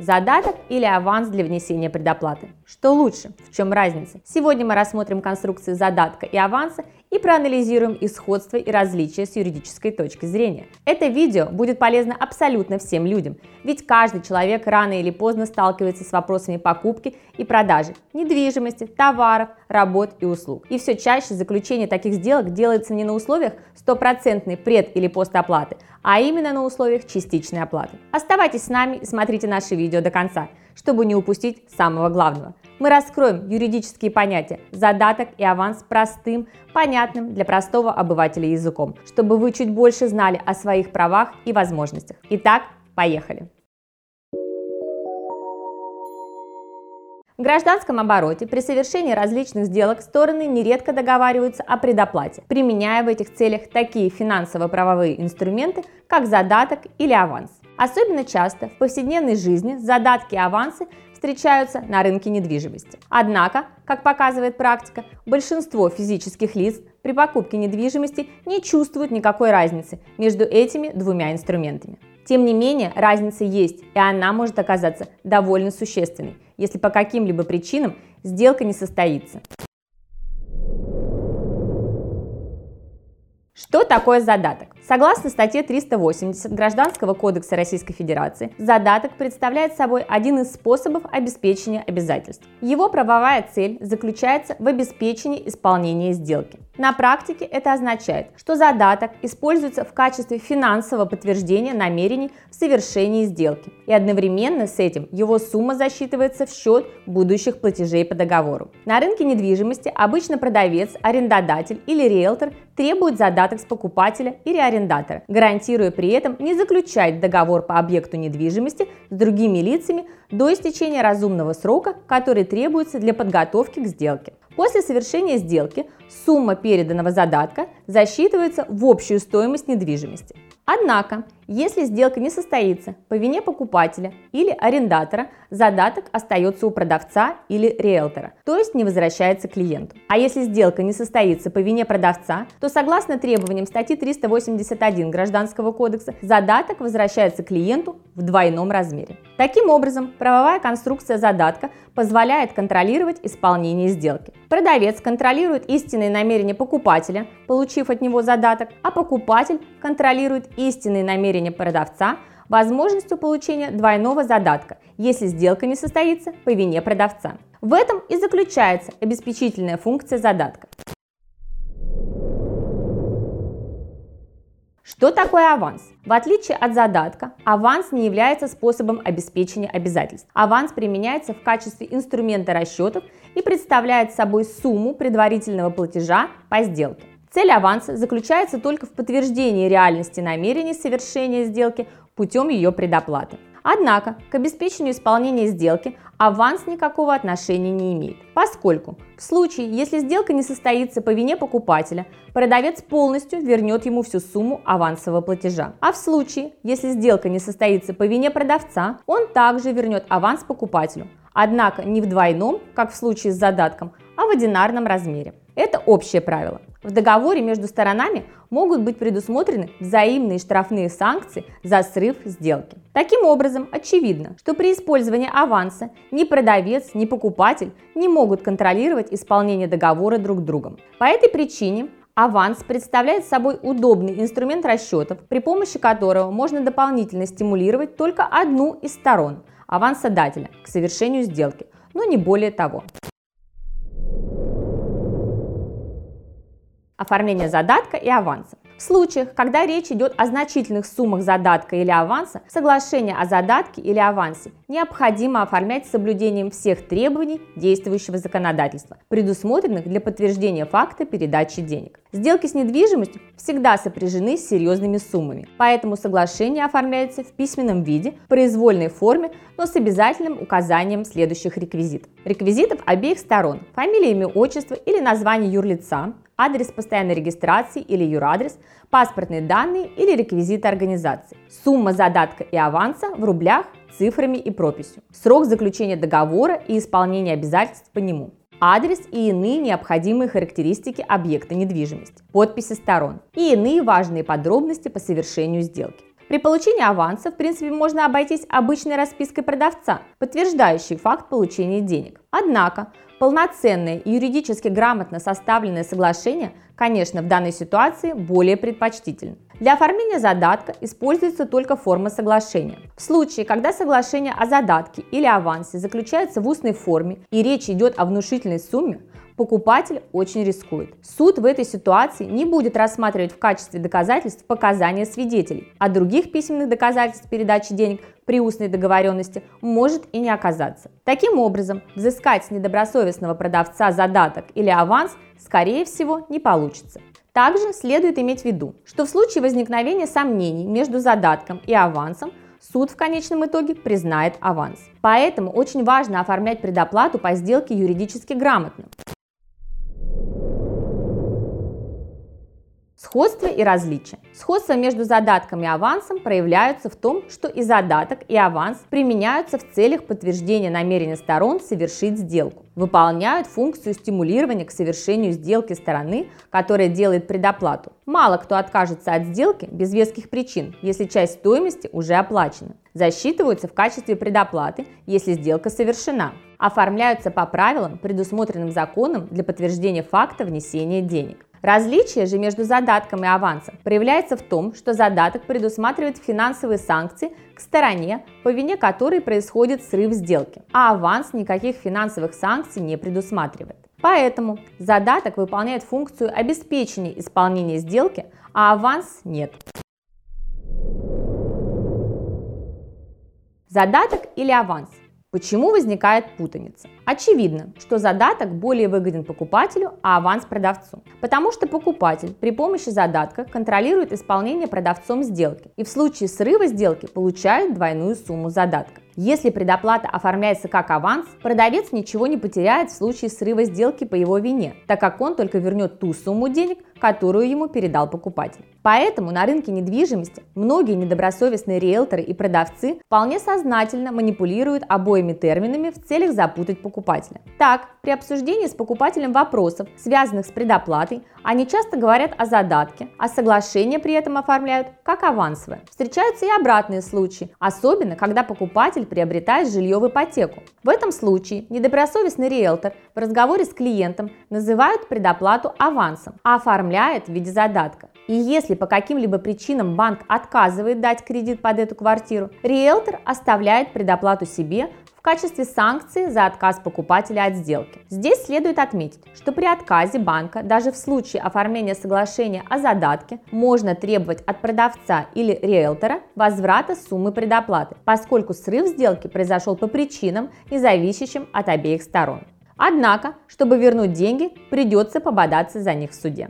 Задаток или аванс для внесения предоплаты? Что лучше? В чем разница? Сегодня мы рассмотрим конструкции задатка и аванса и проанализируем их сходство и различия с юридической точки зрения. Это видео будет полезно абсолютно всем людям, ведь каждый человек рано или поздно сталкивается с вопросами покупки и продажи недвижимости, товаров, работ и услуг. И все чаще заключение таких сделок делается не на условиях стопроцентной пред- или постоплаты, а именно на условиях частичной оплаты. Оставайтесь с нами и смотрите наши видео до конца, чтобы не упустить самого главного. Мы раскроем юридические понятия задаток и аванс простым, понятным для простого обывателя языком, чтобы вы чуть больше знали о своих правах и возможностях. Итак, поехали! В гражданском обороте при совершении различных сделок стороны нередко договариваются о предоплате, применяя в этих целях такие финансово-правовые инструменты, как задаток или аванс. Особенно часто в повседневной жизни задатки и авансы встречаются на рынке недвижимости. Однако, как показывает практика, большинство физических лиц при покупке недвижимости не чувствуют никакой разницы между этими двумя инструментами. Тем не менее, разница есть, и она может оказаться довольно существенной, если по каким-либо причинам сделка не состоится. Что такое задаток? Согласно статье 380 Гражданского кодекса Российской Федерации, задаток представляет собой один из способов обеспечения обязательств. Его правовая цель заключается в обеспечении исполнения сделки. На практике это означает, что задаток используется в качестве финансового подтверждения намерений в совершении сделки, и одновременно с этим его сумма засчитывается в счет будущих платежей по договору. На рынке недвижимости обычно продавец, арендодатель или риэлтор требует задаток с покупателя или арендатора, гарантируя при этом не заключать договор по объекту недвижимости с другими лицами до истечения разумного срока, который требуется для подготовки к сделке. После совершения сделки сумма переданного задатка засчитывается в общую стоимость недвижимости. Однако, если сделка не состоится по вине покупателя или арендатора, задаток остается у продавца или риэлтора, то есть не возвращается клиенту. А если сделка не состоится по вине продавца, то согласно требованиям статьи 381 Гражданского кодекса, задаток возвращается клиенту в двойном размере. Таким образом, правовая конструкция задатка позволяет контролировать исполнение сделки. Продавец контролирует истинные намерения покупателя, получив от него задаток, а покупатель контролирует истинные намерения продавца, возможностью получения двойного задатка, если сделка не состоится по вине продавца. В этом и заключается обеспечительная функция задатка. Что такое аванс? В отличие от задатка, аванс не является способом обеспечения обязательств. Аванс применяется в качестве инструмента расчетов и представляет собой сумму предварительного платежа по сделке. Цель аванса заключается только в подтверждении реальности намерений совершения сделки путем ее предоплаты. Однако к обеспечению исполнения сделки аванс никакого отношения не имеет, поскольку в случае, если сделка не состоится по вине покупателя, продавец полностью вернет ему всю сумму авансового платежа. А в случае, если сделка не состоится по вине продавца, он также вернет аванс покупателю, однако не в двойном, как в случае с задатком, а в одинарном размере. Это общее правило. В договоре между сторонами могут быть предусмотрены взаимные штрафные санкции за срыв сделки. Таким образом, очевидно, что при использовании аванса ни продавец, ни покупатель не могут контролировать исполнение договора друг другом. По этой причине Аванс представляет собой удобный инструмент расчетов, при помощи которого можно дополнительно стимулировать только одну из сторон – авансодателя к совершению сделки, но не более того. Оформление задатка и аванса. В случаях, когда речь идет о значительных суммах задатка или аванса, соглашение о задатке или авансе необходимо оформлять с соблюдением всех требований действующего законодательства, предусмотренных для подтверждения факта передачи денег. Сделки с недвижимостью всегда сопряжены с серьезными суммами, поэтому соглашение оформляется в письменном виде, в произвольной форме, но с обязательным указанием следующих реквизитов. Реквизитов обеих сторон – фамилия, имя, отчество или название юрлица, адрес постоянной регистрации или юрадрес, паспортные данные или реквизиты организации, сумма задатка и аванса в рублях, цифрами и прописью, срок заключения договора и исполнения обязательств по нему, адрес и иные необходимые характеристики объекта недвижимости, подписи сторон. И иные важные подробности по совершению сделки. При получении аванса, в принципе, можно обойтись обычной распиской продавца, подтверждающей факт получения денег. Однако, полноценное и юридически грамотно составленное соглашение, конечно, в данной ситуации более предпочтительно. Для оформления задатка используется только форма соглашения. В случае, когда соглашение о задатке или авансе заключается в устной форме и речь идет о внушительной сумме, покупатель очень рискует. Суд в этой ситуации не будет рассматривать в качестве доказательств показания свидетелей, а других письменных доказательств передачи денег при устной договоренности может и не оказаться. Таким образом, взыскать с недобросовестного продавца задаток или аванс, скорее всего, не получится. Также следует иметь в виду, что в случае возникновения сомнений между задатком и авансом суд в конечном итоге признает аванс. Поэтому очень важно оформлять предоплату по сделке юридически грамотно. Сходство и различия. Сходство между задатком и авансом проявляются в том, что и задаток, и аванс применяются в целях подтверждения намерения сторон совершить сделку, выполняют функцию стимулирования к совершению сделки стороны, которая делает предоплату. Мало кто откажется от сделки без веских причин, если часть стоимости уже оплачена. Засчитываются в качестве предоплаты, если сделка совершена. Оформляются по правилам, предусмотренным законом для подтверждения факта внесения денег. Различие же между задатком и авансом проявляется в том, что задаток предусматривает финансовые санкции к стороне, по вине которой происходит срыв сделки, а аванс никаких финансовых санкций не предусматривает. Поэтому задаток выполняет функцию обеспечения исполнения сделки, а аванс нет. Задаток или аванс Почему возникает путаница? Очевидно, что задаток более выгоден покупателю, а аванс продавцу. Потому что покупатель при помощи задатка контролирует исполнение продавцом сделки и в случае срыва сделки получает двойную сумму задатка. Если предоплата оформляется как аванс, продавец ничего не потеряет в случае срыва сделки по его вине, так как он только вернет ту сумму денег, которую ему передал покупатель. Поэтому на рынке недвижимости многие недобросовестные риэлторы и продавцы вполне сознательно манипулируют обоими терминами в целях запутать покупателя. Так, при обсуждении с покупателем вопросов, связанных с предоплатой, они часто говорят о задатке, а соглашение при этом оформляют как авансовое. Встречаются и обратные случаи, особенно когда покупатель приобретает жилье в ипотеку. В этом случае недобросовестный риэлтор в разговоре с клиентом называют предоплату авансом, а оформляет в виде задатка. И если по каким-либо причинам банк отказывает дать кредит под эту квартиру, риэлтор оставляет предоплату себе в качестве санкции за отказ покупателя от сделки. Здесь следует отметить, что при отказе банка, даже в случае оформления соглашения о задатке, можно требовать от продавца или риэлтора возврата суммы предоплаты, поскольку срыв сделки произошел по причинам, не зависящим от обеих сторон. Однако, чтобы вернуть деньги, придется пободаться за них в суде.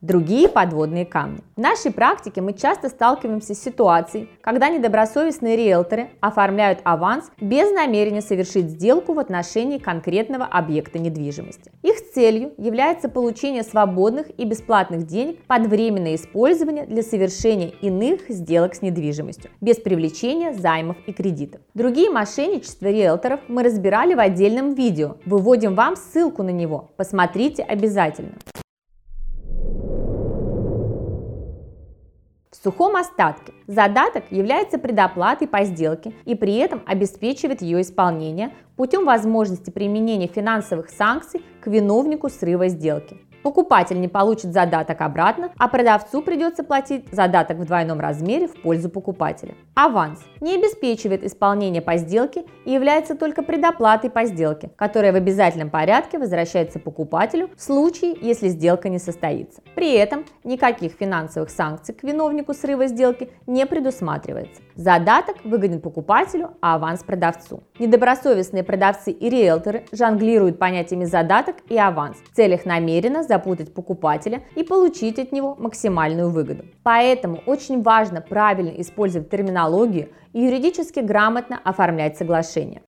Другие подводные камни. В нашей практике мы часто сталкиваемся с ситуацией, когда недобросовестные риэлторы оформляют аванс без намерения совершить сделку в отношении конкретного объекта недвижимости. Их целью является получение свободных и бесплатных денег под временное использование для совершения иных сделок с недвижимостью, без привлечения займов и кредитов. Другие мошенничества риэлторов мы разбирали в отдельном видео. Выводим вам ссылку на него. Посмотрите обязательно. Сухом остатке. Задаток является предоплатой по сделке и при этом обеспечивает ее исполнение путем возможности применения финансовых санкций к виновнику срыва сделки. Покупатель не получит задаток обратно, а продавцу придется платить задаток в двойном размере в пользу покупателя. Аванс не обеспечивает исполнение по сделке и является только предоплатой по сделке, которая в обязательном порядке возвращается покупателю в случае, если сделка не состоится. При этом никаких финансовых санкций к виновнику срыва сделки не предусматривается. Задаток выгоден покупателю, а аванс продавцу. Недобросовестные продавцы и риэлторы жонглируют понятиями задаток и аванс в целях намеренно запутать покупателя и получить от него максимальную выгоду. Поэтому очень важно правильно использовать терминологию и юридически грамотно оформлять соглашение.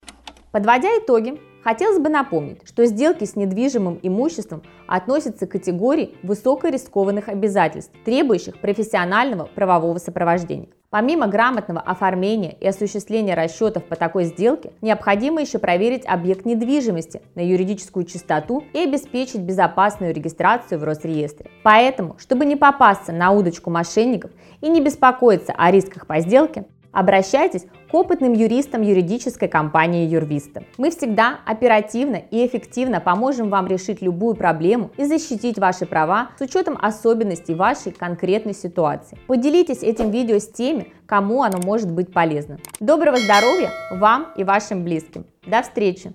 Подводя итоги, Хотелось бы напомнить, что сделки с недвижимым имуществом относятся к категории высокорискованных обязательств, требующих профессионального правового сопровождения. Помимо грамотного оформления и осуществления расчетов по такой сделке, необходимо еще проверить объект недвижимости на юридическую чистоту и обеспечить безопасную регистрацию в Росреестре. Поэтому, чтобы не попасться на удочку мошенников и не беспокоиться о рисках по сделке, Обращайтесь к опытным юристам юридической компании Юрвиста. Мы всегда оперативно и эффективно поможем вам решить любую проблему и защитить ваши права с учетом особенностей вашей конкретной ситуации. Поделитесь этим видео с теми, кому оно может быть полезно. Доброго здоровья вам и вашим близким. До встречи!